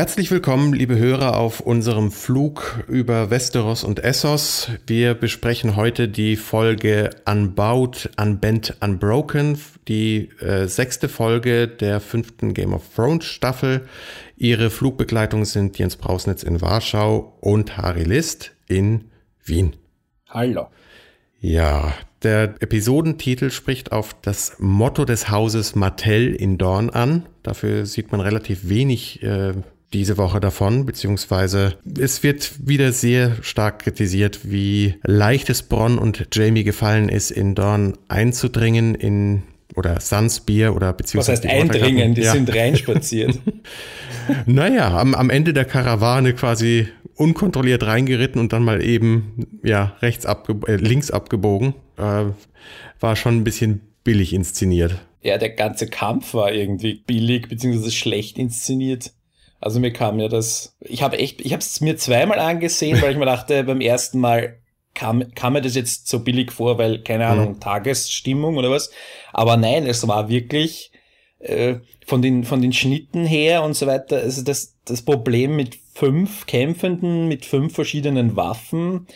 Herzlich willkommen, liebe Hörer, auf unserem Flug über Westeros und Essos. Wir besprechen heute die Folge Unbowed, Unbent, Unbroken, die äh, sechste Folge der fünften Game of Thrones Staffel. Ihre Flugbegleitung sind Jens Brausnitz in Warschau und Harry List in Wien. Hallo. Ja, der Episodentitel spricht auf das Motto des Hauses Martell in Dorn an. Dafür sieht man relativ wenig äh, diese Woche davon, beziehungsweise es wird wieder sehr stark kritisiert, wie leicht es Bronn und Jamie gefallen ist, in Dorn einzudringen, in oder Sunspear oder beziehungsweise. Was heißt eindringen? Die ja. sind reinspaziert. naja, am, am Ende der Karawane quasi unkontrolliert reingeritten und dann mal eben ja rechts abge äh, links abgebogen. Äh, war schon ein bisschen billig inszeniert. Ja, der ganze Kampf war irgendwie billig beziehungsweise schlecht inszeniert. Also mir kam ja das, ich habe echt, ich habe es mir zweimal angesehen, weil ich mir dachte, beim ersten Mal kam, kam mir das jetzt so billig vor, weil, keine Ahnung, mhm. Tagesstimmung oder was. Aber nein, es war wirklich äh, von, den, von den Schnitten her und so weiter, also das, das Problem mit fünf Kämpfenden, mit fünf verschiedenen Waffen,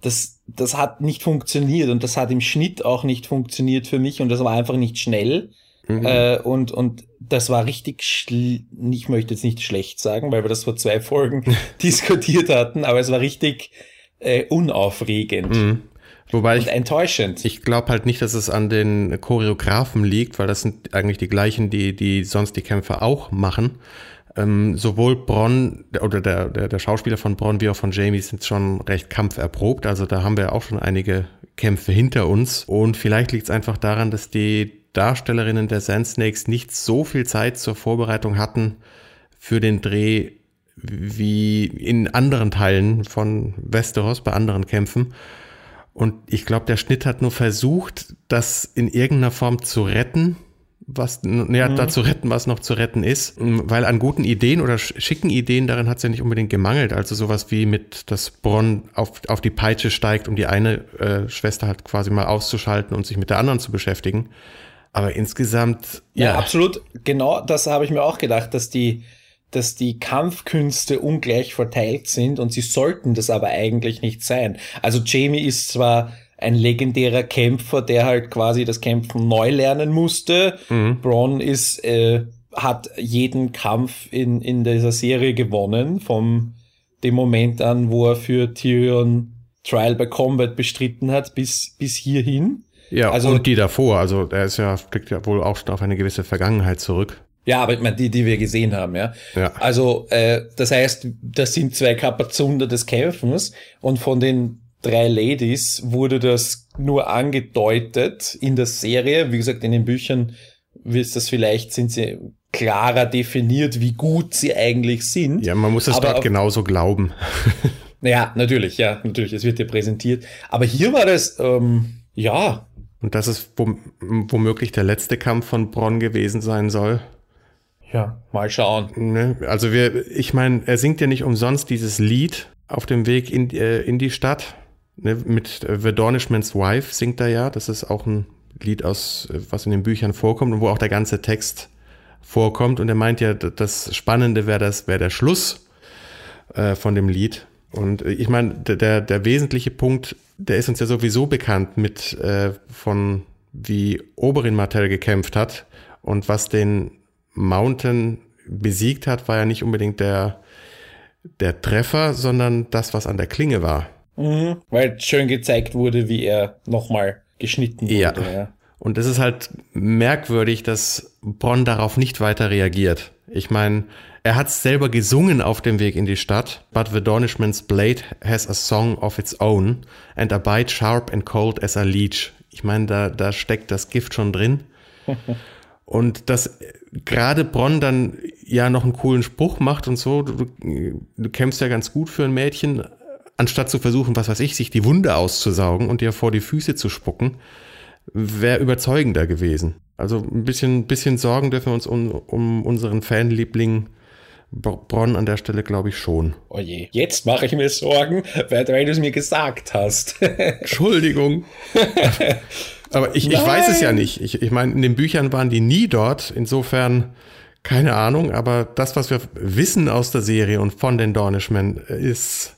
das, das hat nicht funktioniert und das hat im Schnitt auch nicht funktioniert für mich und das war einfach nicht schnell. Mhm. Äh, und, und das war richtig, ich möchte jetzt nicht schlecht sagen, weil wir das vor zwei Folgen diskutiert hatten, aber es war richtig äh, unaufregend. Mhm. Wobei ich, enttäuschend. Ich glaube halt nicht, dass es an den Choreografen liegt, weil das sind eigentlich die gleichen, die, die sonst die Kämpfe auch machen. Ähm, sowohl Bronn oder der, der, der Schauspieler von Bronn wie auch von Jamie sind schon recht kampferprobt. Also da haben wir auch schon einige Kämpfe hinter uns. Und vielleicht liegt es einfach daran, dass die Darstellerinnen der Sand Snakes nicht so viel Zeit zur Vorbereitung hatten für den Dreh wie in anderen Teilen von Westeros, bei anderen Kämpfen. Und ich glaube, der Schnitt hat nur versucht, das in irgendeiner Form zu retten, was, naja, mhm. da zu retten, was noch zu retten ist. Weil an guten Ideen oder schicken Ideen darin hat es ja nicht unbedingt gemangelt. Also sowas wie mit, dass Bronn auf, auf die Peitsche steigt, um die eine äh, Schwester halt quasi mal auszuschalten und sich mit der anderen zu beschäftigen. Aber insgesamt, ja. Ja, absolut. Genau das habe ich mir auch gedacht, dass die, dass die Kampfkünste ungleich verteilt sind und sie sollten das aber eigentlich nicht sein. Also Jamie ist zwar ein legendärer Kämpfer, der halt quasi das Kämpfen neu lernen musste. Mhm. Braun ist, äh, hat jeden Kampf in, in dieser Serie gewonnen, vom dem Moment an, wo er für Tyrion Trial by Combat bestritten hat, bis, bis hierhin. Ja, also, und die davor. Also er ist ja, blickt ja wohl auch schon auf eine gewisse Vergangenheit zurück. Ja, aber ich meine, die, die wir gesehen haben, ja. ja. Also, äh, das heißt, das sind zwei Kapazunder des Kämpfens und von den drei Ladies wurde das nur angedeutet in der Serie. Wie gesagt, in den Büchern ist das vielleicht, sind sie klarer definiert, wie gut sie eigentlich sind. Ja, man muss es dort genauso glauben. naja, natürlich, ja, natürlich, es wird dir präsentiert. Aber hier war das, ähm, ja, und das ist womöglich der letzte Kampf von Bronn gewesen sein soll. Ja, mal schauen. Ne? Also wir, ich meine, er singt ja nicht umsonst dieses Lied auf dem Weg in, äh, in die Stadt. Ne? Mit äh, The Dornishman's Wife singt er ja. Das ist auch ein Lied aus, äh, was in den Büchern vorkommt und wo auch der ganze Text vorkommt. Und er meint ja, das Spannende wäre das, wäre der Schluss äh, von dem Lied. Und äh, ich meine, der, der wesentliche Punkt, der ist uns ja sowieso bekannt mit äh, von wie Oberin Martell gekämpft hat und was den Mountain besiegt hat, war ja nicht unbedingt der, der Treffer, sondern das, was an der Klinge war. Mhm, weil schön gezeigt wurde, wie er nochmal geschnitten wurde. Ja. ja. Und es ist halt merkwürdig, dass Bronn darauf nicht weiter reagiert. Ich meine, er hat selber gesungen auf dem Weg in die Stadt. But the Dornishman's blade has a song of its own and a bite sharp and cold as a leech. Ich meine, da, da steckt das Gift schon drin. und dass gerade Bronn dann ja noch einen coolen Spruch macht und so, du, du kämpfst ja ganz gut für ein Mädchen, anstatt zu versuchen, was weiß ich, sich die Wunde auszusaugen und dir vor die Füße zu spucken, wäre überzeugender gewesen. Also ein bisschen, bisschen Sorgen dürfen wir uns um, um unseren Fanliebling Bronn an der Stelle glaube ich schon. Oh je. Jetzt mache ich mir Sorgen, weil, du es mir gesagt hast. Entschuldigung. Aber ich, ich weiß es ja nicht. Ich, ich meine, in den Büchern waren die nie dort. Insofern Keine Ahnung, aber das, was wir wissen aus der Serie und von den Dornishmen, ist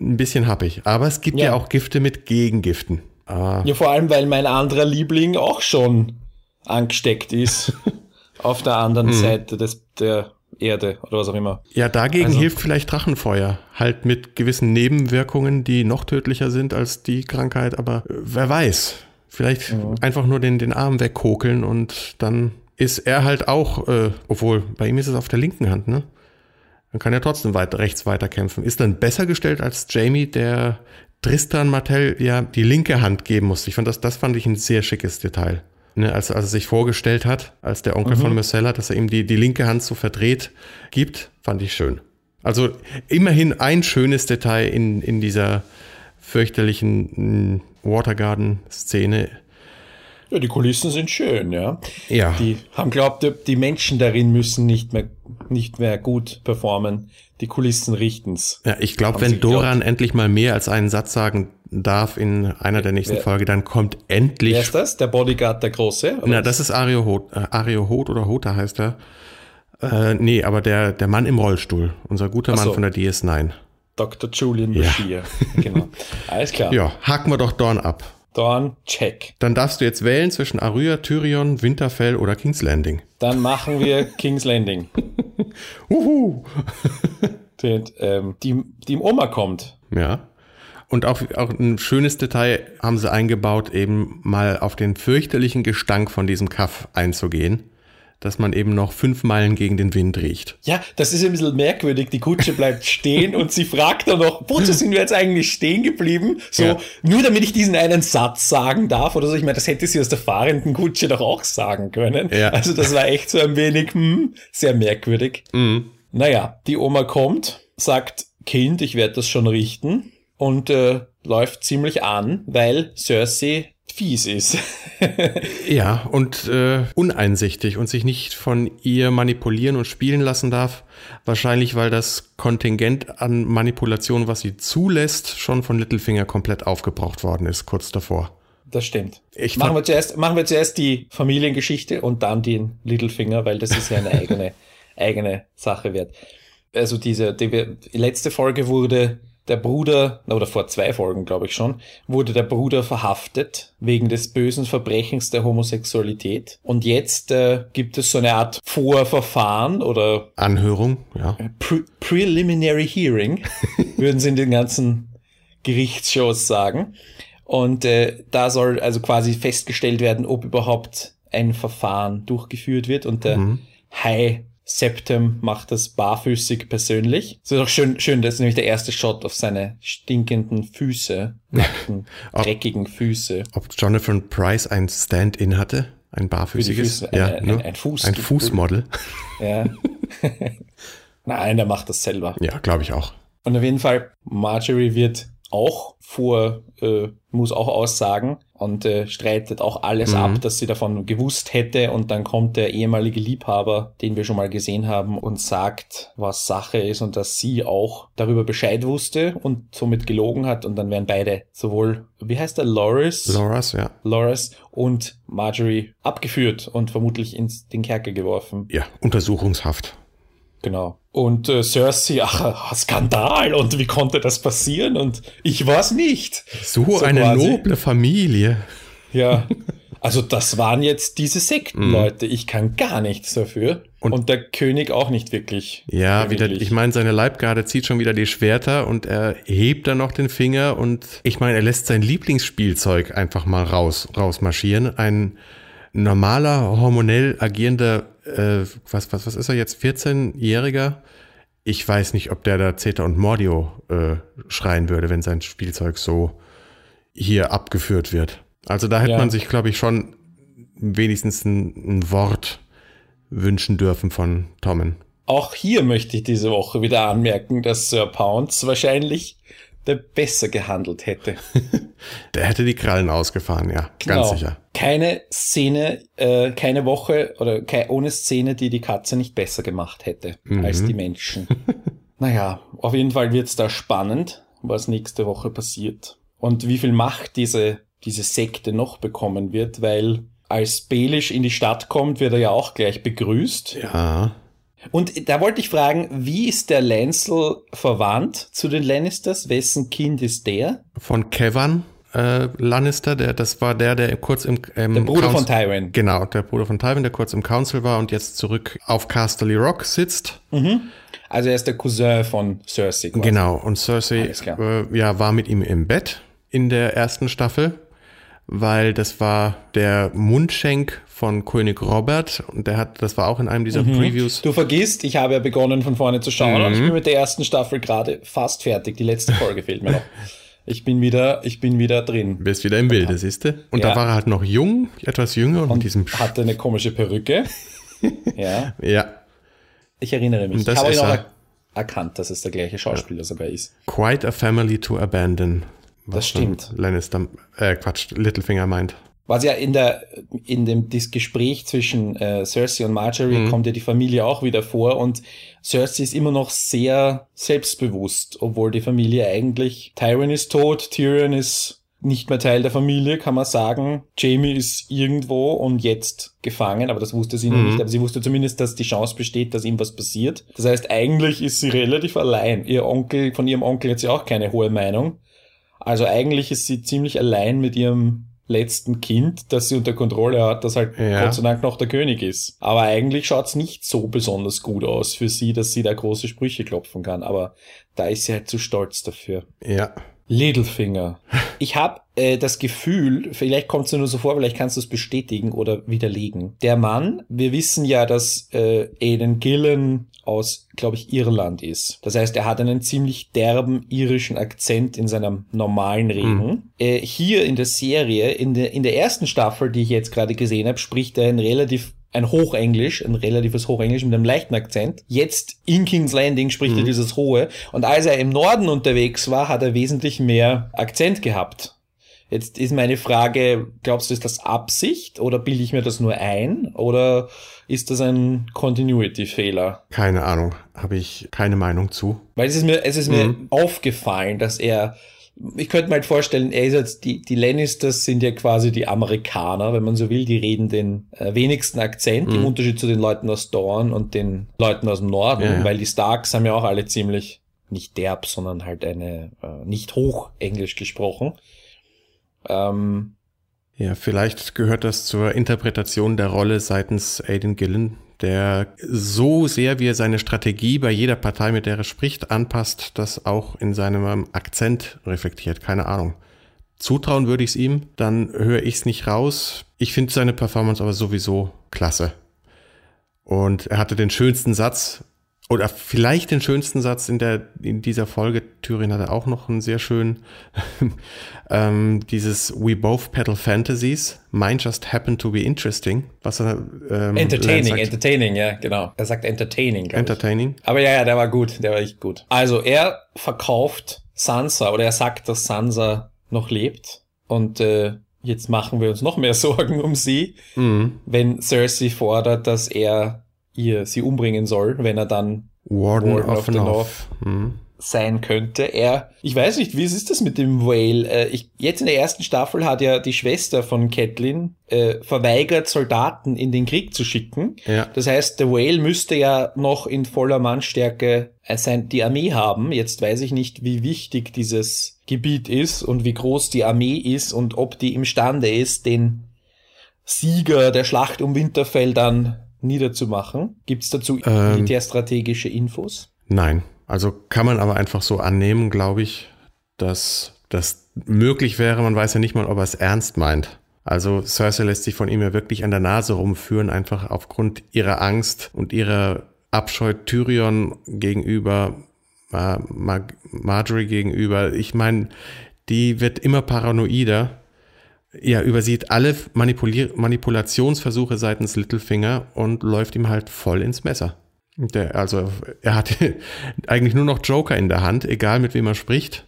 ein bisschen happig. Aber es gibt ja, ja auch Gifte mit Gegengiften. Ah. Ja, vor allem, weil mein anderer Liebling auch schon angesteckt ist. auf der anderen hm. Seite des, der Erde oder was auch immer. Ja, dagegen also, hilft vielleicht Drachenfeuer. Halt mit gewissen Nebenwirkungen, die noch tödlicher sind als die Krankheit, aber äh, wer weiß. Vielleicht ja. einfach nur den, den Arm wegkokeln und dann ist er halt auch, äh, obwohl bei ihm ist es auf der linken Hand, ne? Dann kann er trotzdem weit, rechts weiterkämpfen. Ist dann besser gestellt als Jamie, der Tristan Martell ja die linke Hand geben musste. Ich fand das, das fand ich ein sehr schickes Detail ne, als, als er sich vorgestellt hat, als der Onkel mhm. von Marcella, dass er ihm die, die linke Hand so verdreht gibt, fand ich schön. Also immerhin ein schönes Detail in, in dieser fürchterlichen mm, Watergarden-Szene. Ja, die Kulissen sind schön, ja. Ja. Die haben glaubt, die Menschen darin müssen nicht mehr, nicht mehr gut performen. Die Kulissen richten's. Ja, ich glaube, wenn Doran geglaubt. endlich mal mehr als einen Satz sagen darf in einer der nächsten Folgen, dann kommt endlich. Wer ist das? Der Bodyguard, der Große? Na, das ist Ario Hot, äh, Ario Hot oder Hota heißt er. Äh, nee, aber der, der Mann im Rollstuhl, unser guter Mann so. von der DS9. Dr. Julian Bashir. Ja. genau. Alles klar. Ja, haken wir doch Dorn ab. Dorn, check. Dann darfst du jetzt wählen zwischen Arya, Tyrion, Winterfell oder King's Landing. Dann machen wir King's Landing. Uhu. die, ähm, die, die im Oma kommt. Ja. Und auch, auch ein schönes Detail haben sie eingebaut, eben mal auf den fürchterlichen Gestank von diesem Kaff einzugehen dass man eben noch fünf Meilen gegen den Wind riecht. Ja, das ist ein bisschen merkwürdig. Die Kutsche bleibt stehen und sie fragt dann noch, wozu sind wir jetzt eigentlich stehen geblieben? So, ja. nur damit ich diesen einen Satz sagen darf oder so. Ich meine, das hätte sie aus der fahrenden Kutsche doch auch sagen können. Ja. Also das war echt so ein wenig, hm, sehr merkwürdig. Mhm. Naja, die Oma kommt, sagt, Kind, ich werde das schon richten und äh, läuft ziemlich an, weil Cersei fies ist. ja, und äh, uneinsichtig und sich nicht von ihr manipulieren und spielen lassen darf. Wahrscheinlich, weil das Kontingent an Manipulation, was sie zulässt, schon von Littlefinger komplett aufgebraucht worden ist, kurz davor. Das stimmt. Ich machen, wir zuerst, machen wir zuerst die Familiengeschichte und dann den Littlefinger, weil das ist ja eine eigene, eigene Sache wert. Also diese, die, die letzte Folge wurde der Bruder, oder vor zwei Folgen glaube ich schon, wurde der Bruder verhaftet wegen des bösen Verbrechens der Homosexualität. Und jetzt äh, gibt es so eine Art Vorverfahren oder Anhörung, ja. Pre Preliminary Hearing, würden sie in den ganzen Gerichtsshows sagen. Und äh, da soll also quasi festgestellt werden, ob überhaupt ein Verfahren durchgeführt wird. Und der mhm. High Septem macht das barfüßig persönlich. Es ist auch schön, schön, das ist nämlich der erste Shot auf seine stinkenden Füße, nackten, dreckigen Füße. Ob Jonathan Price ein Stand-in hatte? Ein barfüßiges? Füße, ja, ein, ne? ein, ein, Fuß. Ein Fußmodel. Ja. Nein, der macht das selber. Ja, glaube ich auch. Und auf jeden Fall, Marjorie wird auch vor, äh, muss auch aussagen und äh, streitet auch alles mhm. ab, dass sie davon gewusst hätte. Und dann kommt der ehemalige Liebhaber, den wir schon mal gesehen haben, und sagt, was Sache ist und dass sie auch darüber Bescheid wusste und somit gelogen hat. Und dann werden beide sowohl, wie heißt der, Loris? Loris, ja. Loris und Marjorie abgeführt und vermutlich ins den Kerker geworfen. Ja, Untersuchungshaft. Genau. Und äh, Cersei, ach, Skandal und wie konnte das passieren? Und ich weiß nicht. So, so eine quasi. noble Familie. Ja. Also das waren jetzt diese Sektenleute. Mm. Ich kann gar nichts dafür. Und, und der König auch nicht wirklich. Ja, wieder, ich meine, seine Leibgarde zieht schon wieder die Schwerter und er hebt dann noch den Finger und ich meine, er lässt sein Lieblingsspielzeug einfach mal raus, rausmarschieren. Ein normaler, hormonell agierender äh, was, was, was ist er jetzt, 14-Jähriger? Ich weiß nicht, ob der da Zeta und Mordio äh, schreien würde, wenn sein Spielzeug so hier abgeführt wird. Also da hätte ja. man sich, glaube ich, schon wenigstens ein, ein Wort wünschen dürfen von Tommen. Auch hier möchte ich diese Woche wieder anmerken, dass Sir Pounds wahrscheinlich der besser gehandelt hätte. der hätte die Krallen ausgefahren, ja, genau. ganz sicher. Keine Szene, äh, keine Woche oder ke ohne Szene, die die Katze nicht besser gemacht hätte mhm. als die Menschen. naja, auf jeden Fall wird's da spannend, was nächste Woche passiert. Und wie viel Macht diese, diese Sekte noch bekommen wird, weil als Baelish in die Stadt kommt, wird er ja auch gleich begrüßt. Ja. Und da wollte ich fragen, wie ist der Lancel verwandt zu den Lannisters? Wessen Kind ist der? Von Kevan äh, Lannister, der, das war der, der kurz im ähm, Der Bruder von Tywin. Genau, der Bruder von Tywin, der kurz im Council war und jetzt zurück auf Casterly Rock sitzt. Also er ist der Cousin von Cersei. quasi. Genau, und Cersei äh, ja, war mit ihm im Bett in der ersten Staffel, weil das war der Mundschenk von König Robert und der hat, das war auch in einem dieser Previews. Du vergisst, ich habe ja begonnen von vorne zu schauen und ich Mhm. bin mit der ersten Staffel gerade fast fertig. Die letzte Folge fehlt mir noch. Ich bin wieder, ich bin wieder drin. Bist wieder im Bilde, siehst du? Und Ja. da war er halt noch jung, etwas jünger und, mit diesem Hatte eine komische Perücke. ja, ja, ich erinnere mich. Und das ich habe ist ihn auch er. er erkannt, dass es der gleiche Schauspieler sogar ist. quite a family to abandon. Was stimmt. Lannister, äh, Quatsch, Littlefinger meint. Was ja in der in dem das Gespräch zwischen äh, Cersei und Marjorie Mhm. kommt ja die Familie auch wieder vor und Cersei ist immer noch sehr selbstbewusst, obwohl die Familie eigentlich Tywin ist tot, Tyrion ist nicht mehr Teil der Familie, kann man sagen. Jamie ist irgendwo und jetzt gefangen, aber das wusste sie noch Mhm. nicht. Aber sie wusste zumindest, dass die Chance besteht, dass ihm was passiert. Das heißt, eigentlich ist sie relativ allein. Ihr Onkel, von ihrem Onkel hat sie auch keine hohe Meinung. Also eigentlich ist sie ziemlich allein mit ihrem letzten Kind, das sie unter Kontrolle hat, das halt Ja. Gott sei Dank noch der König ist. Aber eigentlich schaut's nicht so besonders gut aus für sie, dass sie da große Sprüche klopfen kann. Aber da ist sie halt zu stolz dafür. Ja. Littlefinger. Ich habe äh, das Gefühl, vielleicht kommt es nur so vor, vielleicht kannst du es bestätigen oder widerlegen. Der Mann, wir wissen ja, dass äh, Aidan Gillen aus, glaube ich, Irland ist. Das heißt, er hat einen ziemlich derben irischen Akzent in seinem normalen Reden. Äh, hier in der Serie, in der, in der ersten Staffel, die ich jetzt gerade gesehen habe, spricht er ein relativ ein Hochenglisch, ein relatives Hochenglisch mit einem leichten Akzent. Jetzt in King's Landing spricht er dieses Hohe. Und als er im Norden unterwegs war, hat er wesentlich mehr Akzent gehabt. Jetzt ist meine Frage, glaubst du, ist das Absicht oder bilde ich mir das nur ein oder ist das ein Continuity-Fehler? Keine Ahnung, habe ich keine Meinung zu. Weil es ist mir, es ist mir aufgefallen, dass er, ich könnte mir halt vorstellen, er ist jetzt, die, die Lannisters sind ja quasi die Amerikaner, wenn man so will, die reden den äh, wenigsten Akzent, im Unterschied zu den Leuten aus Dorn und den Leuten aus dem Norden, Ja, ja. weil die Starks haben ja auch alle ziemlich, nicht derb, sondern halt eine, äh, nicht hoch Englisch gesprochen. Ähm, Ja, vielleicht gehört das zur Interpretation der Rolle seitens Aidan Gillen, der so sehr, wie er seine Strategie bei jeder Partei, mit der er spricht, anpasst, das auch in seinem Akzent reflektiert. Keine Ahnung. Zutrauen würde ich es ihm, dann höre ich es nicht raus. Ich finde seine Performance aber sowieso klasse. Und er hatte den schönsten Satz, oder vielleicht den schönsten Satz in, der, in dieser Folge. Thüringen hatte auch noch einen sehr schönen. ähm, dieses We both peddle fantasies. Mine just happened to be interesting. Was er ähm, entertaining, entertaining, ja, genau. Er sagt entertaining, glaub ich. entertaining. Aber ja, ja, der war gut, der war echt gut. Also er verkauft Sansa oder er sagt, dass Sansa noch lebt und äh, jetzt machen wir uns noch mehr Sorgen um sie, Mhm. wenn Cersei fordert, dass er ihr sie umbringen soll, wenn er dann Warden, Warden of, the North. Mhm. sein könnte. Er, ich weiß nicht, wie ist das mit dem Whale? Äh, ich, jetzt in der ersten Staffel hat ja die Schwester von Catelyn äh, verweigert, Soldaten in den Krieg zu schicken. Ja. Das heißt, der Whale müsste ja noch in voller Mannstärke äh, sein, die Armee haben. Jetzt weiß ich nicht, wie wichtig dieses Gebiet ist und wie groß die Armee ist und ob die imstande ist, den Sieger der Schlacht um Winterfell dann niederzumachen. Gibt es dazu Ähm. militärstrategische Infos? Nein. Also kann man aber einfach so annehmen, glaube ich, dass das möglich wäre. Man weiß ja nicht mal, ob er es ernst meint. Also Cersei lässt sich von ihm ja wirklich an der Nase rumführen, einfach aufgrund ihrer Angst und ihrer Abscheu Tyrion gegenüber, äh, Mar Marjorie gegenüber. Ich meine, die wird immer paranoider. Ja, übersieht alle Manipulier Manipulationsversuche seitens Littlefinger und läuft ihm halt voll ins Messer. Der, also er hat eigentlich nur noch Joker in der Hand, egal mit wem er spricht.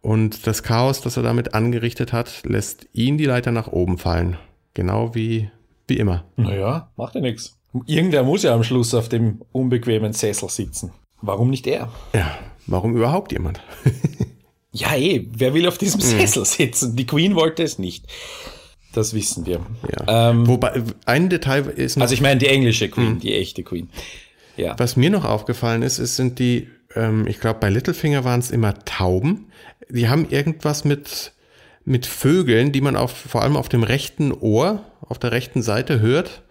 Und das Chaos, das er damit angerichtet hat, lässt ihn die Leiter nach oben fallen. Genau wie, wie immer. Naja, macht ja nichts. Irgendwer muss ja am Schluss auf dem unbequemen Sessel sitzen. Warum nicht er? Ja, warum überhaupt jemand? Ja, eh, wer will auf diesem Sessel sitzen? Die Queen wollte es nicht. Das wissen wir. Ja. Ähm, Wobei, ein Detail ist noch, Also ich meine die englische Queen, mh. die echte Queen. Ja. Was mir noch aufgefallen ist, es sind die, ähm, ich glaube bei Littlefinger waren es immer Tauben. Die haben irgendwas mit, mit Vögeln, die man auf, vor allem auf dem rechten Ohr, auf der rechten Seite hört,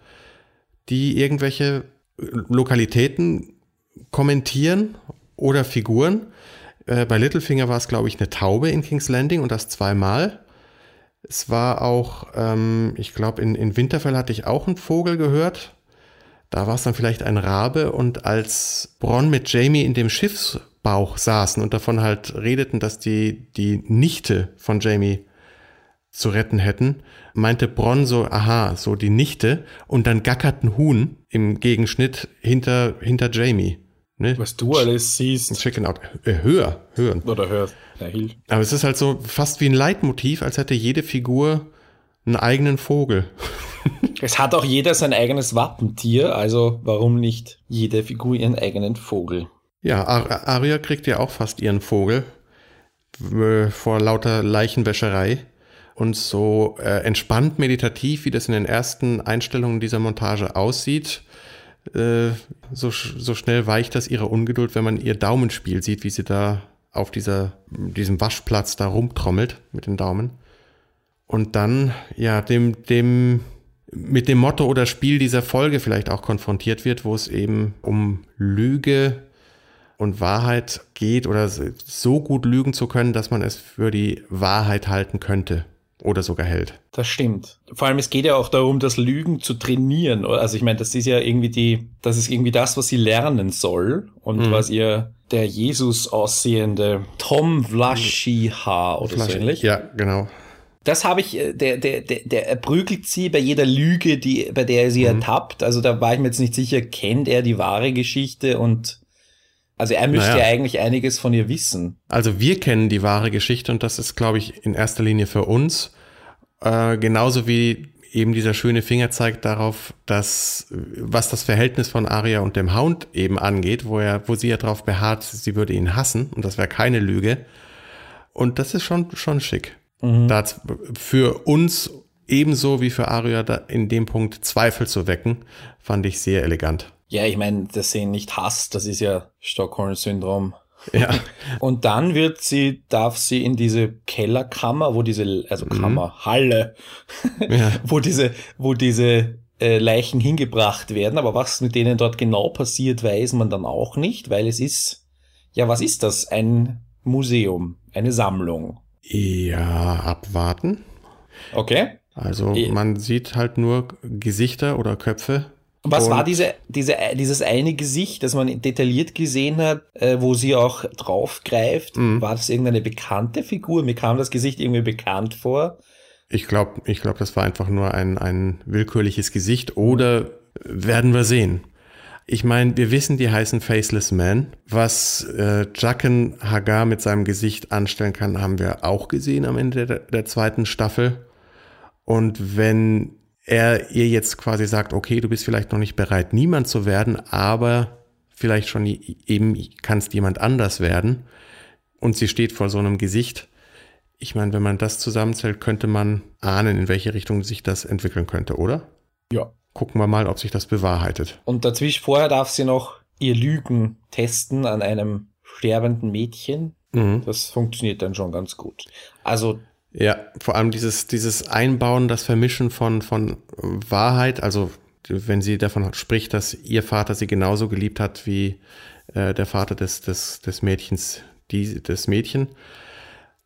die irgendwelche Lokalitäten kommentieren oder Figuren. Äh, bei Littlefinger war es, glaube ich, eine Taube in King's Landing und das zweimal. Es war auch, ähm, ich glaube, in, in Winterfell hatte ich auch einen Vogel gehört. Da war es dann vielleicht ein Rabe und als Bronn mit Jamie in dem Schiffsbauch saßen und davon halt redeten, dass die, die Nichte von Jamie zu retten hätten, meinte Bronn so, aha, so die Nichte und dann gackert ein Huhn im Gegenschnitt hinter, hinter Jamie. Ne? Was du alles siehst. Chicken out. Äh, höher, hören. Oder hörst. Ja, Aber es ist halt so fast wie ein Leitmotiv, als hätte jede Figur einen eigenen Vogel. Es hat auch jeder sein eigenes Wappentier, also warum nicht jede Figur ihren eigenen Vogel? Ja, Ar Arya kriegt ja auch fast ihren Vogel äh, vor lauter Leichenwäscherei. Und so äh, entspannt meditativ, wie das in den ersten Einstellungen dieser Montage aussieht, äh, so, so schnell weicht das ihre Ungeduld, wenn man ihr Daumenspiel sieht, wie sie da auf dieser, diesem Waschplatz da rumtrommelt mit den Daumen. Und dann, ja, dem, dem, mit dem Motto oder Spiel dieser Folge vielleicht auch konfrontiert wird, wo es eben um Lüge und Wahrheit geht oder so gut lügen zu können, dass man es für die Wahrheit halten könnte oder sogar hält. Das stimmt. Vor allem es geht ja auch darum, das Lügen zu trainieren. Also ich meine, das ist ja irgendwie die, das ist irgendwie das, was sie lernen soll und mhm. was ihr der Jesus aussehende Tom Vlaschiha oder Vlaschi, so ähnlich. Ja, genau. Das habe ich, äh, der, der, der, der erprügelt sie bei jeder Lüge, die, bei der er sie mhm. ertappt. Also da war ich mir jetzt nicht sicher, kennt er die wahre Geschichte und also er müsste naja. ja eigentlich einiges von ihr wissen. Also wir kennen die wahre Geschichte und das ist, glaube ich, in erster Linie für uns. Äh, genauso wie eben dieser schöne Finger zeigt darauf, dass was das Verhältnis von Aria und dem Hound eben angeht, wo er, wo sie ja darauf beharrt, sie würde ihn hassen und das wäre keine Lüge. Und das ist schon schon schick. Mhm. Da für uns ebenso wie für Aria in dem Punkt Zweifel zu wecken, fand ich sehr elegant. Ja, ich meine, dass sie ihn nicht hasst, das ist ja Stockholm-Syndrom. Ja. Und dann wird sie, darf sie in diese Kellerkammer, wo diese, also mhm. Kammer, Halle, ja. wo diese, wo diese äh, Leichen hingebracht werden. Aber was mit denen dort genau passiert, weiß man dann auch nicht, weil es ist, ja, was ist das? Ein Museum, eine Sammlung. Ja, abwarten. Okay. Also man sieht halt nur Gesichter oder Köpfe was war diese, diese, dieses eine Gesicht, das man detailliert gesehen hat, äh, wo sie auch draufgreift? Mhm. War das irgendeine bekannte Figur? Mir kam das Gesicht irgendwie bekannt vor. Ich glaube, ich glaube, das war einfach nur ein, ein willkürliches Gesicht oder werden wir sehen. Ich meine, wir wissen, die heißen Faceless Man. Was äh, Jacken Hagar mit seinem Gesicht anstellen kann, haben wir auch gesehen am Ende der, der zweiten Staffel. Und wenn er ihr jetzt quasi sagt, okay, du bist vielleicht noch nicht bereit, niemand zu werden, aber vielleicht schon eben kannst jemand anders werden und sie steht vor so einem Gesicht. Ich meine, wenn man das zusammenzählt, könnte man ahnen, in welche Richtung sich das entwickeln könnte, oder? Ja. Gucken wir mal, ob sich das bewahrheitet. Und dazwischen vorher darf sie noch ihr Lügen testen an einem sterbenden Mädchen. Mhm. Das funktioniert dann schon ganz gut. Also ja, vor allem dieses, dieses Einbauen, das Vermischen von, von Wahrheit, also wenn sie davon spricht, dass ihr Vater sie genauso geliebt hat wie äh, der Vater des, des, des Mädchens, die, des Mädchen,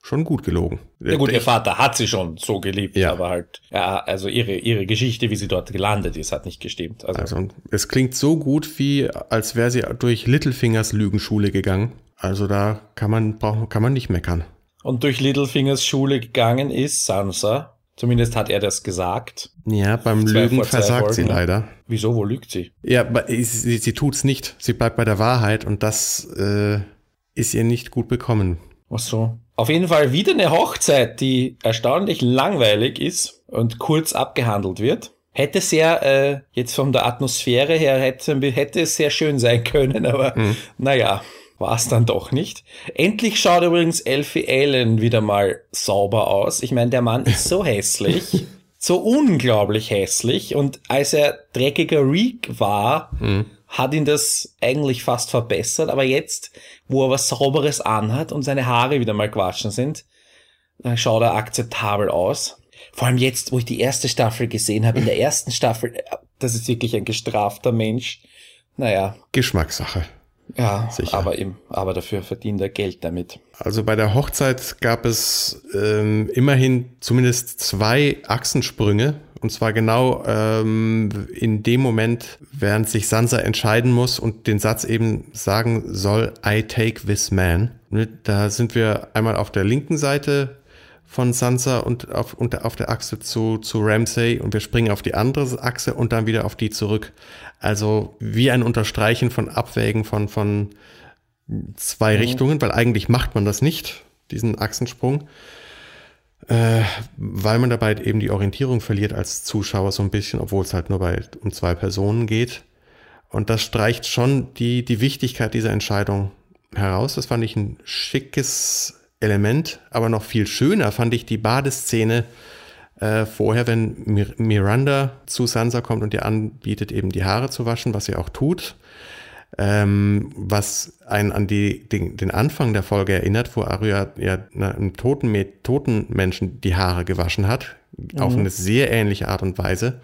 schon gut gelogen. Ja gut, ihr Vater hat sie schon so geliebt, ja. aber halt, ja, also ihre, ihre Geschichte, wie sie dort gelandet ist, hat nicht gestimmt. Also, also es klingt so gut, wie als wäre sie durch Littlefingers Lügenschule gegangen. Also da kann man, kann man nicht meckern und durch Littlefingers Schule gegangen ist, Sansa. Zumindest hat er das gesagt. Ja, beim Lügen versagt sie leider. Wieso, wo lügt sie? Ja, sie, sie, sie tut's nicht. Sie bleibt bei der Wahrheit und das äh, ist ihr nicht gut bekommen. Ach so. Auf jeden Fall wieder eine Hochzeit, die erstaunlich langweilig ist und kurz abgehandelt wird. Hätte sehr, äh, jetzt von der Atmosphäre her, hätte, hätte es sehr schön sein können, aber mhm. naja, war es dann doch nicht. Endlich schaut übrigens Elfie Allen wieder mal sauber aus. Ich meine, der Mann ist so hässlich. so unglaublich hässlich und als er dreckiger Reek war, mhm. hat ihn das eigentlich fast verbessert, aber jetzt, wo er was Sauberes anhat und seine Haare wieder mal gewaschen sind, dann schaut er akzeptabel aus. Vor allem jetzt, wo ich die erste Staffel gesehen habe, in der ersten Staffel, das ist wirklich ein gestrafter Mensch. Naja. Geschmackssache. Ja, Sicher. aber eben, aber dafür verdient er Geld damit. Also bei der Hochzeit gab es ähm, immerhin zumindest zwei Achsensprünge. Und zwar genau ähm, in dem Moment, während sich Sansa entscheiden muss und den Satz eben sagen soll, I take this man. Da sind wir einmal auf der linken Seite von Sansa und auf, und auf der Achse zu, zu Ramsay und wir springen auf die andere Achse und dann wieder auf die zurück. Also wie ein Unterstreichen von Abwägen von, von zwei mhm. Richtungen, weil eigentlich macht man das nicht, diesen Achsensprung, äh, weil man dabei eben die Orientierung verliert als Zuschauer so ein bisschen, obwohl es halt nur bei, um zwei Personen geht. Und das streicht schon die, die Wichtigkeit dieser Entscheidung heraus. Das fand ich ein schickes Element, aber noch viel schöner fand ich die Badeszene äh, vorher, wenn Mir Miranda zu Sansa kommt und ihr anbietet, eben die Haare zu waschen, was sie auch tut. Ähm, was einen an die, den, den, Anfang der Folge erinnert, wo Arya ja einem toten, toten Menschen die Haare gewaschen hat, mhm. auf eine sehr ähnliche Art und Weise.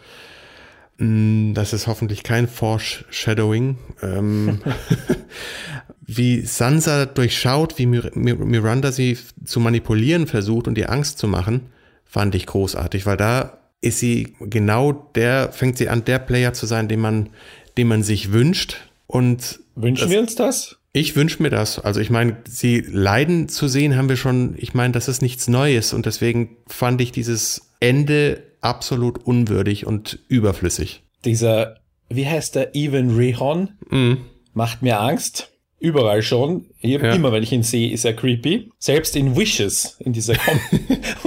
Mm, das ist hoffentlich kein Foreshadowing. Ähm, wie Sansa durchschaut, wie Miranda sie zu manipulieren versucht und ihr Angst zu machen, fand ich großartig, weil da ist sie genau der, fängt sie an, der Player zu sein, den man, den man sich wünscht. Und wünschen das, wir uns das? Ich wünsche mir das. Also ich meine, sie leiden zu sehen, haben wir schon, ich meine, das ist nichts Neues und deswegen fand ich dieses Ende absolut unwürdig und überflüssig. Dieser, wie heißt der, Even Rehon, mm. macht mir Angst überall schon. Ja. Immer wenn ich ihn sehe, ist er creepy. Selbst in Wishes, in dieser Com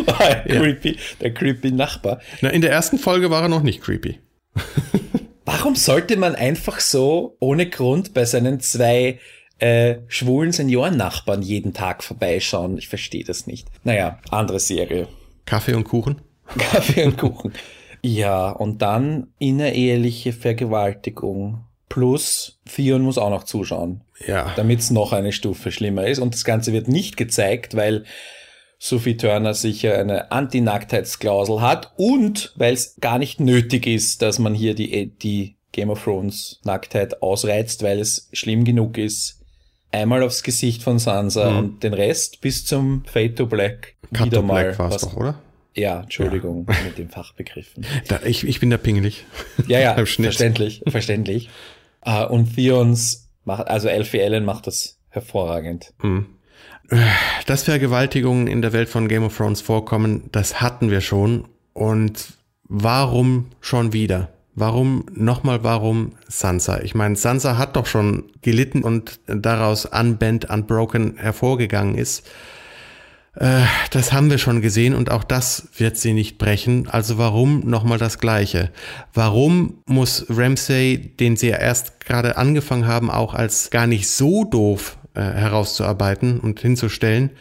war er ja. creepy, der creepy Nachbar. Na, in der ersten Folge war er noch nicht creepy. Warum sollte man einfach so ohne Grund bei seinen zwei äh, schwulen Seniorennachbarn jeden Tag vorbeischauen? Ich verstehe das nicht. Naja, andere Serie. Kaffee und Kuchen? Kaffee und Kuchen. Ja, und dann innereheliche Vergewaltigung. Plus Theon muss auch noch zuschauen. Ja. Damit es noch eine Stufe schlimmer ist. Und das Ganze wird nicht gezeigt, weil Sophie Turner sicher eine Anti-Nacktheitsklausel hat und weil es gar nicht nötig ist, dass man hier die, die Game of Thrones Nacktheit ausreizt, weil es schlimm genug ist. Einmal aufs Gesicht von Sansa mhm. und den Rest bis zum Fade to Black. Cut wieder to mal Black war es doch, oder? Ja, Entschuldigung ja. mit den Fachbegriffen. Da, ich, ich bin da pingelig. Ja, ja, verständlich, verständlich. Uh, und Theons macht, also Elfie Allen macht das hervorragend. Mhm. Dass Vergewaltigungen in der Welt von Game of Thrones vorkommen, das hatten wir schon. Und warum schon wieder? Warum, nochmal, warum Sansa? Ich meine, Sansa hat doch schon gelitten und daraus unbent, unbroken hervorgegangen ist. Äh, das haben wir schon gesehen und auch das wird sie nicht brechen. Also warum nochmal das Gleiche? Warum muss Ramsay, den sie ja erst gerade angefangen haben, auch als gar nicht so doof äh, herauszuarbeiten und hinzustellen,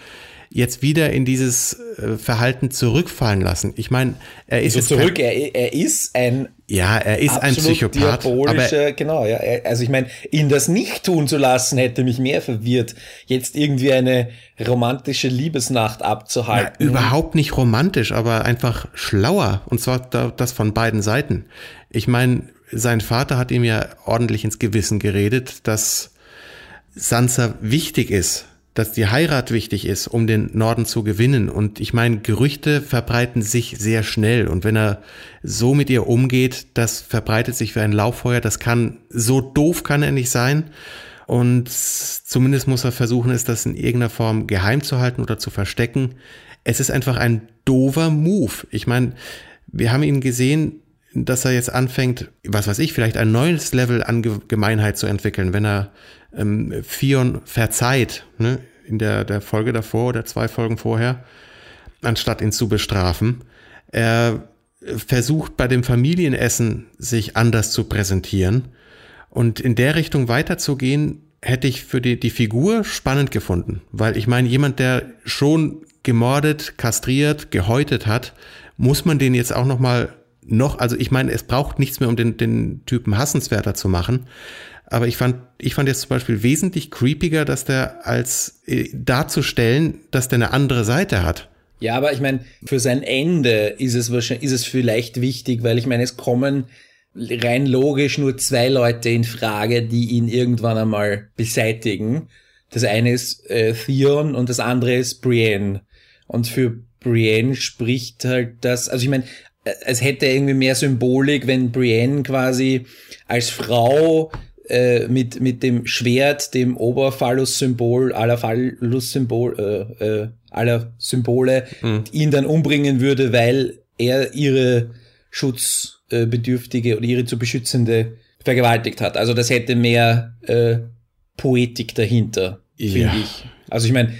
jetzt wieder in dieses äh, Verhalten zurückfallen lassen. Ich meine, er ist also zurück. Er, er ist ein ja, er ist ein Psychopath. Aber genau, ja. Also ich meine, ihn das nicht tun zu lassen, hätte mich mehr verwirrt, jetzt irgendwie eine romantische Liebesnacht abzuhalten. Na, überhaupt nicht romantisch, aber einfach schlauer. Und zwar das von beiden Seiten. Ich meine, sein Vater hat ihm ja ordentlich ins Gewissen geredet, dass Sansa wichtig ist dass die Heirat wichtig ist, um den Norden zu gewinnen. Und ich meine, Gerüchte verbreiten sich sehr schnell. Und wenn er so mit ihr umgeht, das verbreitet sich wie ein Lauffeuer. Das kann, so doof kann er nicht sein. Und zumindest muss er versuchen, es das in irgendeiner Form geheim zu halten oder zu verstecken. Es ist einfach ein doofer Move. Ich meine, wir haben ihn gesehen, dass er jetzt anfängt, was weiß ich, vielleicht ein neues Level an Gemeinheit zu entwickeln, wenn er ähm, Fion verzeiht, ne, in der, der Folge davor oder zwei Folgen vorher, anstatt ihn zu bestrafen. Er versucht bei dem Familienessen sich anders zu präsentieren. Und in der Richtung weiterzugehen, hätte ich für die, die Figur spannend gefunden. Weil ich meine, jemand, der schon gemordet, kastriert, gehäutet hat, muss man den jetzt auch noch mal noch, also ich meine, es braucht nichts mehr, um den, den Typen hassenswerter zu machen. Aber ich fand, ich fand jetzt zum Beispiel wesentlich creepiger, dass der als äh, darzustellen, dass der eine andere Seite hat. Ja, aber ich meine, für sein Ende ist es wahrscheinlich, ist es vielleicht wichtig, weil ich meine, es kommen rein logisch nur zwei Leute in Frage, die ihn irgendwann einmal beseitigen. Das eine ist äh, Theon und das andere ist Brienne. Und für Brienne spricht halt das, also ich meine, es hätte irgendwie mehr Symbolik, wenn Brienne quasi als Frau äh, mit, mit dem Schwert, dem Oberphallus-Symbol, aller Phallus-Symbol, äh, äh, aller Symbole, mhm. ihn dann umbringen würde, weil er ihre Schutzbedürftige oder ihre zu beschützende vergewaltigt hat. Also das hätte mehr äh, Poetik dahinter, ja. finde ich. Also ich meine,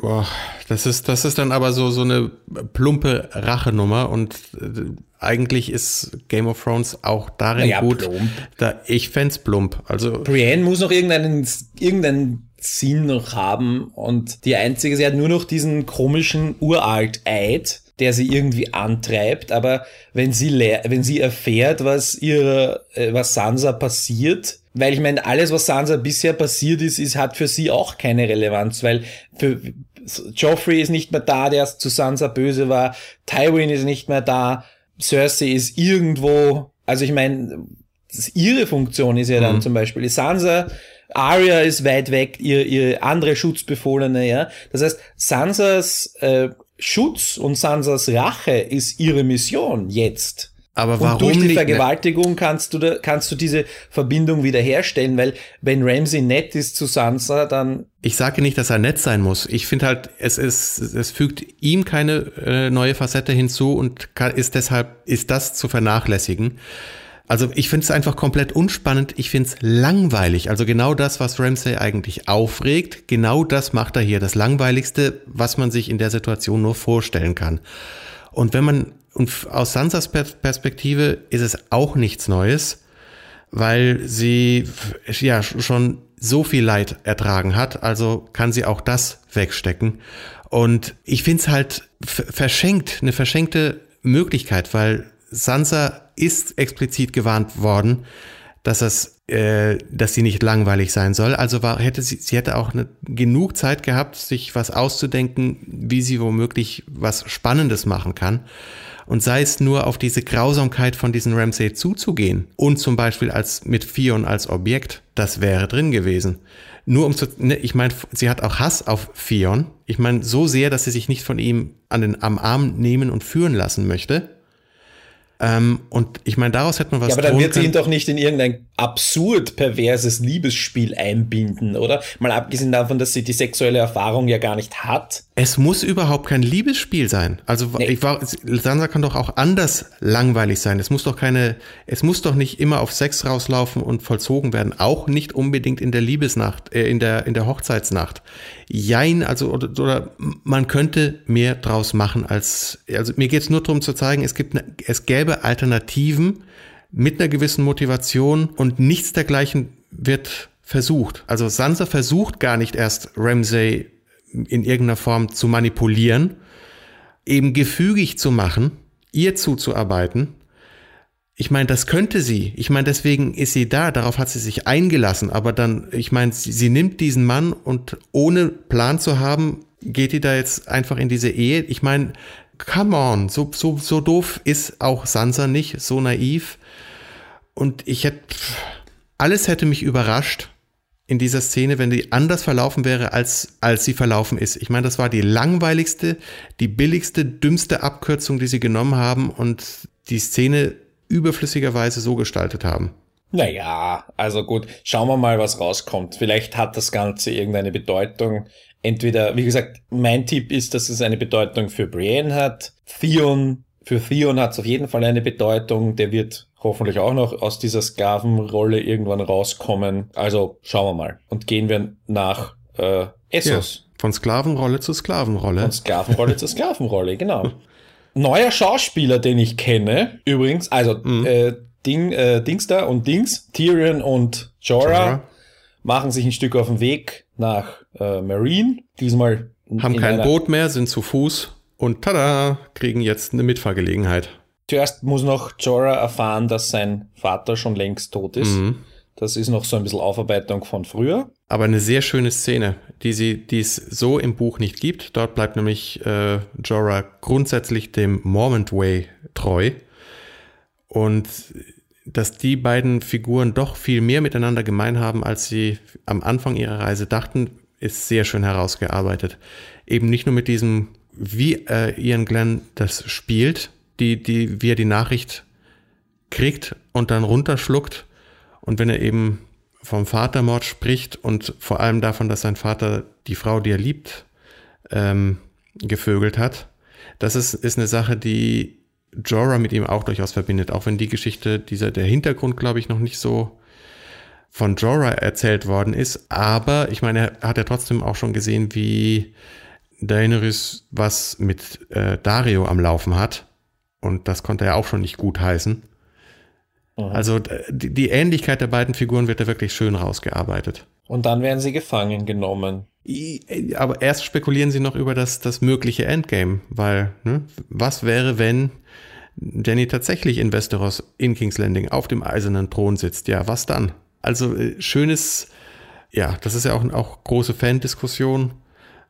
Boah, das ist, das ist dann aber so, so eine plumpe Rachenummer und äh, eigentlich ist Game of Thrones auch darin naja, gut. Plump. Da, ich fände plump. Also. Brienne muss noch irgendeinen, irgendeinen Sinn noch haben und die einzige, sie hat nur noch diesen komischen Uralt-Eid, der sie irgendwie antreibt, aber wenn sie, wenn sie erfährt, was ihre, äh, was Sansa passiert, weil ich meine, alles, was Sansa bisher passiert ist, ist, hat für sie auch keine Relevanz, weil für Joffrey ist nicht mehr da, der zu Sansa böse war, Tywin ist nicht mehr da, Cersei ist irgendwo, also ich meine, ihre Funktion ist ja dann mhm. zum Beispiel, Sansa, Arya ist weit weg, ihre, ihre andere Schutzbefohlene, ja. Das heißt, Sansas äh, Schutz und Sansas Rache ist ihre Mission jetzt. Aber warum und durch die nicht Vergewaltigung kannst du da, kannst du diese Verbindung wiederherstellen, weil wenn Ramsey nett ist zu Sansa, dann ich sage nicht, dass er nett sein muss. Ich finde halt, es ist, es fügt ihm keine äh, neue Facette hinzu und kann, ist deshalb ist das zu vernachlässigen. Also ich finde es einfach komplett unspannend. Ich finde es langweilig. Also genau das, was Ramsey eigentlich aufregt, genau das macht er hier. Das langweiligste, was man sich in der Situation nur vorstellen kann. Und wenn man und aus Sansas Perspektive ist es auch nichts Neues, weil sie ja schon so viel Leid ertragen hat, also kann sie auch das wegstecken. Und ich finde es halt verschenkt, eine verschenkte Möglichkeit, weil Sansa ist explizit gewarnt worden, dass es, äh, dass sie nicht langweilig sein soll. Also war, hätte sie, sie hätte auch eine, genug Zeit gehabt, sich was auszudenken, wie sie womöglich was Spannendes machen kann und sei es nur auf diese Grausamkeit von diesen Ramsay zuzugehen und zum Beispiel als mit Fion als Objekt, das wäre drin gewesen. Nur um zu, ne, ich meine, sie hat auch Hass auf Fion. Ich meine, so sehr, dass sie sich nicht von ihm an den, am Arm nehmen und führen lassen möchte. Ähm, und ich meine, daraus hätte man was. Ja, aber dann wird sie ihn doch nicht in irgendein absurd perverses Liebesspiel einbinden, oder? Mal abgesehen davon, dass sie die sexuelle Erfahrung ja gar nicht hat. Es muss überhaupt kein Liebesspiel sein. Also nee. ich war, Sansa kann doch auch anders langweilig sein. Es muss doch keine, es muss doch nicht immer auf Sex rauslaufen und vollzogen werden. Auch nicht unbedingt in der Liebesnacht, äh, in der in der Hochzeitsnacht. Jein, also oder, oder man könnte mehr draus machen als, also mir geht's nur darum zu zeigen, es gibt, eine, es gäbe Alternativen mit einer gewissen Motivation und nichts dergleichen wird versucht. Also Sansa versucht gar nicht erst Ramsay in irgendeiner Form zu manipulieren, eben gefügig zu machen, ihr zuzuarbeiten. Ich meine, das könnte sie. Ich meine, deswegen ist sie da, darauf hat sie sich eingelassen. Aber dann, ich meine, sie, sie nimmt diesen Mann und ohne Plan zu haben, geht die da jetzt einfach in diese Ehe. Ich meine, come on, so, so, so doof ist auch Sansa nicht, so naiv. Und ich hätte, alles hätte mich überrascht in dieser Szene, wenn die anders verlaufen wäre, als, als sie verlaufen ist. Ich meine, das war die langweiligste, die billigste, dümmste Abkürzung, die sie genommen haben und die Szene überflüssigerweise so gestaltet haben. Naja, also gut, schauen wir mal, was rauskommt. Vielleicht hat das Ganze irgendeine Bedeutung. Entweder, wie gesagt, mein Tipp ist, dass es eine Bedeutung für Brienne hat. Theon, für Theon hat es auf jeden Fall eine Bedeutung. Der wird hoffentlich auch noch aus dieser Sklavenrolle irgendwann rauskommen. Also schauen wir mal. Und gehen wir nach äh, Essos. Ja, von Sklavenrolle zu Sklavenrolle. Von Sklavenrolle zu Sklavenrolle, genau. Neuer Schauspieler, den ich kenne, übrigens, also mhm. äh, Ding, äh, Dings da und Dings, Tyrion und Jorah, Jorah, machen sich ein Stück auf den Weg nach äh, Marine. Diesmal haben kein Boot mehr, sind zu Fuß und tada, kriegen jetzt eine Mitfahrgelegenheit. Zuerst muss noch Jorah erfahren, dass sein Vater schon längst tot ist. Mhm. Das ist noch so ein bisschen Aufarbeitung von früher. Aber eine sehr schöne Szene, die, sie, die es so im Buch nicht gibt. Dort bleibt nämlich äh, Jorah grundsätzlich dem Mormont Way treu. Und dass die beiden Figuren doch viel mehr miteinander gemein haben, als sie am Anfang ihrer Reise dachten, ist sehr schön herausgearbeitet. Eben nicht nur mit diesem, wie äh, Ian Glenn das spielt, die, die, wie er die Nachricht kriegt und dann runterschluckt, und wenn er eben vom Vatermord spricht und vor allem davon, dass sein Vater die Frau, die er liebt, ähm, gevögelt hat, das ist, ist eine Sache, die Jorah mit ihm auch durchaus verbindet, auch wenn die Geschichte, dieser, der Hintergrund, glaube ich, noch nicht so von Jorah erzählt worden ist. Aber ich meine, er hat ja trotzdem auch schon gesehen, wie Daenerys was mit äh, Dario am Laufen hat. Und das konnte er auch schon nicht gut heißen. Mhm. Also die, die Ähnlichkeit der beiden Figuren wird da wirklich schön rausgearbeitet. Und dann werden sie gefangen genommen. Aber erst spekulieren sie noch über das, das mögliche Endgame, weil ne, was wäre, wenn Jenny tatsächlich in Westeros in King's Landing auf dem eisernen Thron sitzt? Ja, was dann? Also äh, schönes, ja, das ist ja auch, auch große Fan-Diskussion,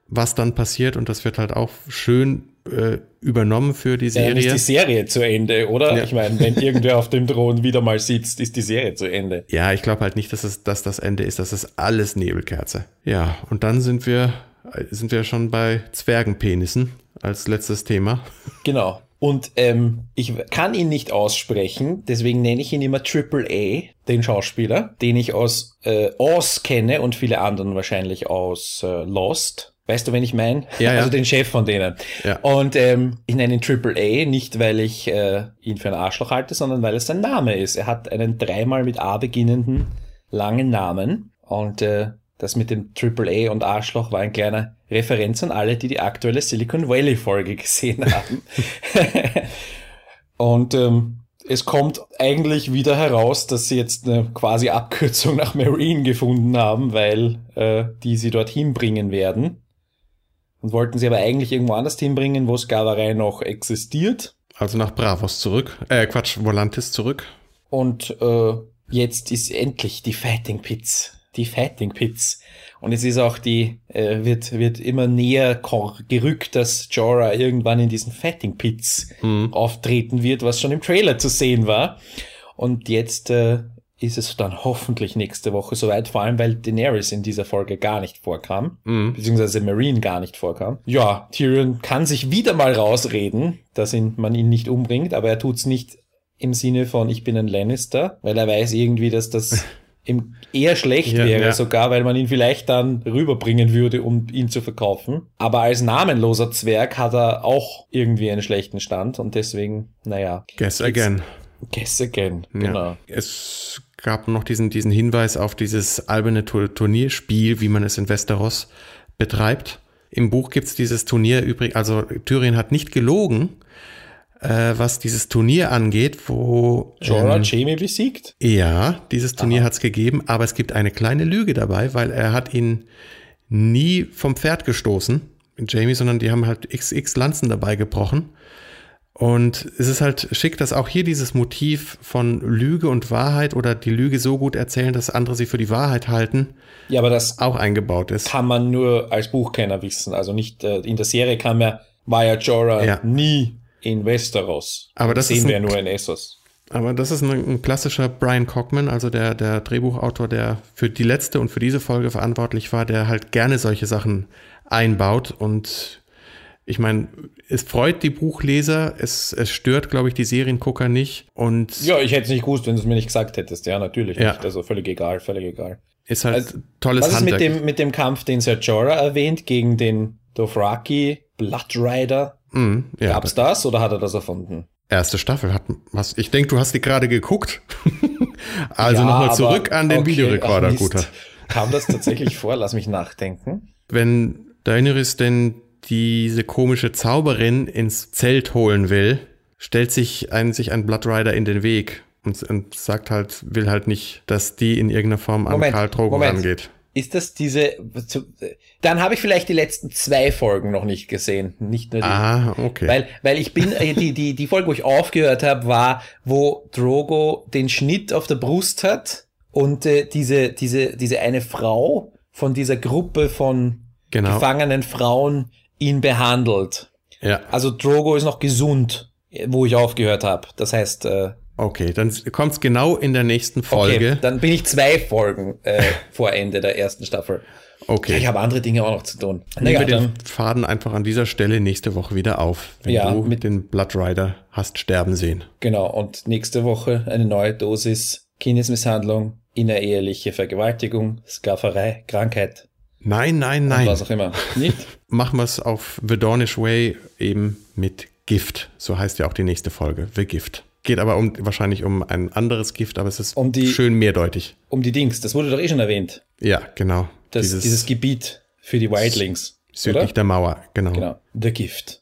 was dann passiert und das wird halt auch schön äh, übernommen für die Serie. Ja, ist die Serie zu Ende, oder? Ja. Ich meine, wenn irgendwer auf dem Thron wieder mal sitzt, ist die Serie zu Ende. Ja, ich glaube halt nicht, dass es dass das Ende ist. Das ist alles Nebelkerze. Ja, und dann sind wir, sind wir schon bei Zwergenpenissen als letztes Thema. Genau. Und ähm, ich kann ihn nicht aussprechen, deswegen nenne ich ihn immer Triple A, den Schauspieler, den ich aus äh, Oz kenne und viele anderen wahrscheinlich aus äh, Lost. Weißt du, wen ich meine? Ja, ja. Also den Chef von denen. Ja. Und ähm, ich nenne ihn Triple A, nicht weil ich äh, ihn für einen Arschloch halte, sondern weil es sein Name ist. Er hat einen dreimal mit A beginnenden langen Namen. Und äh, das mit dem Triple A und Arschloch war ein kleiner Referenz an alle, die die aktuelle Silicon Valley Folge gesehen haben. und ähm, es kommt eigentlich wieder heraus, dass sie jetzt eine quasi Abkürzung nach Marine gefunden haben, weil äh, die sie dorthin bringen werden. Und wollten sie aber eigentlich irgendwo anders hinbringen, wo Sklaverei noch existiert. Also nach Bravos zurück. Äh, Quatsch, Volantis zurück. Und äh, jetzt ist endlich die Fighting Pits. Die Fighting Pits. Und es ist auch die, äh, wird, wird immer näher gerückt, dass Jorah irgendwann in diesen Fighting Pits mhm. auftreten wird, was schon im Trailer zu sehen war. Und jetzt äh, ist es dann hoffentlich nächste Woche soweit, vor allem weil Daenerys in dieser Folge gar nicht vorkam, mhm. beziehungsweise Marine gar nicht vorkam. Ja, Tyrion kann sich wieder mal rausreden, dass ihn, man ihn nicht umbringt, aber er tut's nicht im Sinne von ich bin ein Lannister, weil er weiß irgendwie, dass das ihm eher schlecht ja, wäre, ja. sogar weil man ihn vielleicht dann rüberbringen würde, um ihn zu verkaufen. Aber als namenloser Zwerg hat er auch irgendwie einen schlechten Stand und deswegen, naja. Guess again. Guess again, genau. Ja. Es gab noch diesen, diesen Hinweis auf dieses alberne Turnierspiel, wie man es in Westeros betreibt. Im Buch gibt es dieses Turnier übrig, also Tyrion hat nicht gelogen, äh, was dieses Turnier angeht, wo Jorah ähm, Jamie besiegt? Ja, dieses Turnier hat es gegeben, aber es gibt eine kleine Lüge dabei, weil er hat ihn nie vom Pferd gestoßen, Jamie, sondern die haben halt XX Lanzen dabei gebrochen. Und es ist halt schick, dass auch hier dieses Motiv von Lüge und Wahrheit oder die Lüge so gut erzählen, dass andere sie für die Wahrheit halten, ja, aber das auch eingebaut ist. Kann man nur als Buchkenner wissen. Also nicht äh, in der Serie kam ja, war ja Jorah ja. nie in Westeros. Aber das sehen ist wir nur in Essos. Aber das ist ein, ein, klassischer Brian Cockman, also der, der Drehbuchautor, der für die letzte und für diese Folge verantwortlich war, der halt gerne solche Sachen einbaut und ich meine, es freut die Buchleser, es, es stört, glaube ich, die Seriengucker nicht. Und ja, ich hätte es nicht gewusst, wenn du es mir nicht gesagt hättest. Ja, natürlich ja. nicht. Also völlig egal, völlig egal. Ist halt also, tolles Was ist mit dem, mit dem Kampf, den Sir Jorah erwähnt, gegen den Dothraki Blood Mm, ja. Gab's das oder hat er das erfunden? Erste Staffel hat was. Ich denke, du hast die gerade geguckt. also ja, nochmal zurück an den okay, Videorekorder, guter. Kam das tatsächlich vor? Lass mich nachdenken. Wenn Daenerys denn diese komische Zauberin ins Zelt holen will, stellt sich ein, sich ein Blood Rider in den Weg und, und sagt halt, will halt nicht, dass die in irgendeiner Form an Moment, Karl Drogo Moment. rangeht. Ist das diese, dann habe ich vielleicht die letzten zwei Folgen noch nicht gesehen, nicht nur die. Ah, okay. Weil, weil ich bin, äh, die, die, die Folge, wo ich aufgehört habe, war, wo Drogo den Schnitt auf der Brust hat und äh, diese, diese, diese eine Frau von dieser Gruppe von Genau. gefangenen Frauen ihn behandelt. ja, Also Drogo ist noch gesund, wo ich aufgehört habe. Das heißt, äh, okay. Dann kommt's genau in der nächsten Folge. okay, dann bin ich zwei Folgen äh, vor Ende der ersten Staffel. Okay. Ich habe andere Dinge auch noch zu tun. Nehmen wir den Faden einfach an dieser Stelle nächste Woche wieder auf, wenn Ja, du mit- den Blood Rider hast sterben sehen. genau. Und nächste Woche eine neue Dosis Kindesmisshandlung, innereheliche Vergewaltigung, Sklaverei, Krankheit Nein, nein, und nein. was auch immer. Nicht? Machen wir es auf The Dornish Way eben mit Gift. So heißt ja auch die nächste Folge. The Gift. Geht aber um, wahrscheinlich um ein anderes Gift, aber es ist Um die- schön mehrdeutig. Um die Dings, das wurde doch eh schon erwähnt. Ja, genau. Das, Dieses dieses Gebiet für die Wildlings. südlich oder? der Mauer, genau. Genau. The Gift.